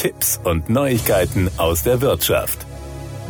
Tipps und Neuigkeiten aus der Wirtschaft.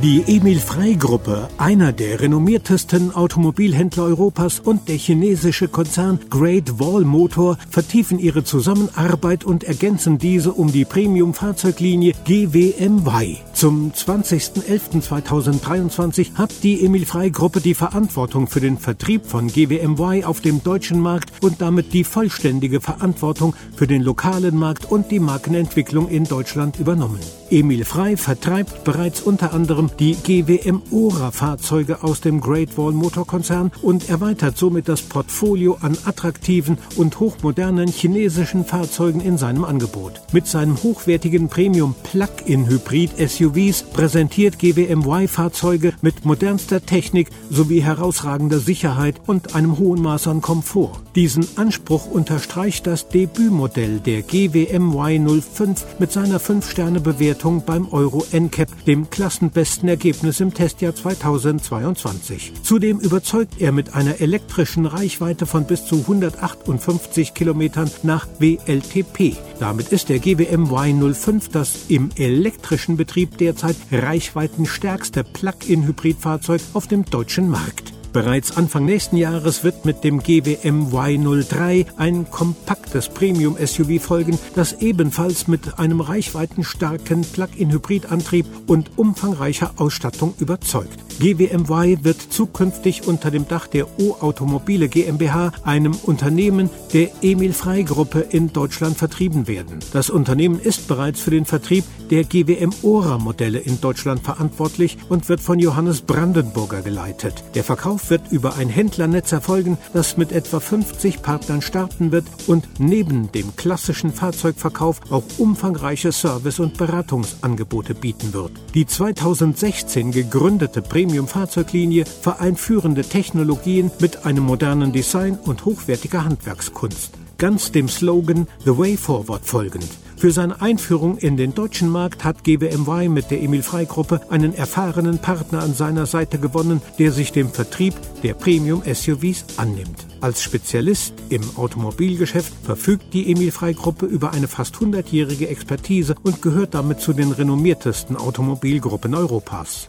Die Emil Frey Gruppe, einer der renommiertesten Automobilhändler Europas und der chinesische Konzern Great Wall Motor vertiefen ihre Zusammenarbeit und ergänzen diese um die Premium-Fahrzeuglinie GWMY. Zum 20.11.2023 hat die Emil Frey Gruppe die Verantwortung für den Vertrieb von GWMY auf dem deutschen Markt und damit die vollständige Verantwortung für den lokalen Markt und die Markenentwicklung in Deutschland übernommen. Emil Frey vertreibt bereits unter anderem die GWM Ora Fahrzeuge aus dem Great Wall Motorkonzern und erweitert somit das Portfolio an attraktiven und hochmodernen chinesischen Fahrzeugen in seinem Angebot. Mit seinem hochwertigen Premium Plug-in Hybrid SUVs präsentiert GWMY Fahrzeuge mit modernster Technik sowie herausragender Sicherheit und einem hohen Maß an Komfort. Diesen Anspruch unterstreicht das Debütmodell der GWMY 05 mit seiner 5-Sterne-Bewertung beim Euro NCAP, dem klassenbesten Ergebnis im Testjahr 2022. Zudem überzeugt er mit einer elektrischen Reichweite von bis zu 158 Kilometern nach WLTP. Damit ist der GWMY 05 das im elektrischen Betrieb derzeit reichweitenstärkste Plug-in-Hybridfahrzeug auf dem deutschen Markt. Bereits Anfang nächsten Jahres wird mit dem GWM Y03 ein kompaktes Premium-SUV folgen, das ebenfalls mit einem reichweitenstarken Plug-in-Hybridantrieb und umfangreicher Ausstattung überzeugt. GWMY wird zukünftig unter dem Dach der O-Automobile GmbH, einem Unternehmen der Emil Frey Gruppe in Deutschland vertrieben werden. Das Unternehmen ist bereits für den Vertrieb der GWM Ora Modelle in Deutschland verantwortlich und wird von Johannes Brandenburger geleitet. Der Verkauf wird über ein Händlernetz erfolgen, das mit etwa 50 Partnern starten wird und neben dem klassischen Fahrzeugverkauf auch umfangreiche Service- und Beratungsangebote bieten wird. Die 2016 gegründete Premium Premium-Fahrzeuglinie vereint führende Technologien mit einem modernen Design und hochwertiger Handwerkskunst. Ganz dem Slogan The Way Forward folgend. Für seine Einführung in den deutschen Markt hat GWMY mit der Emil Frey Gruppe einen erfahrenen Partner an seiner Seite gewonnen, der sich dem Vertrieb der Premium SUVs annimmt. Als Spezialist im Automobilgeschäft verfügt die Emil Frey Gruppe über eine fast 100-jährige Expertise und gehört damit zu den renommiertesten Automobilgruppen Europas.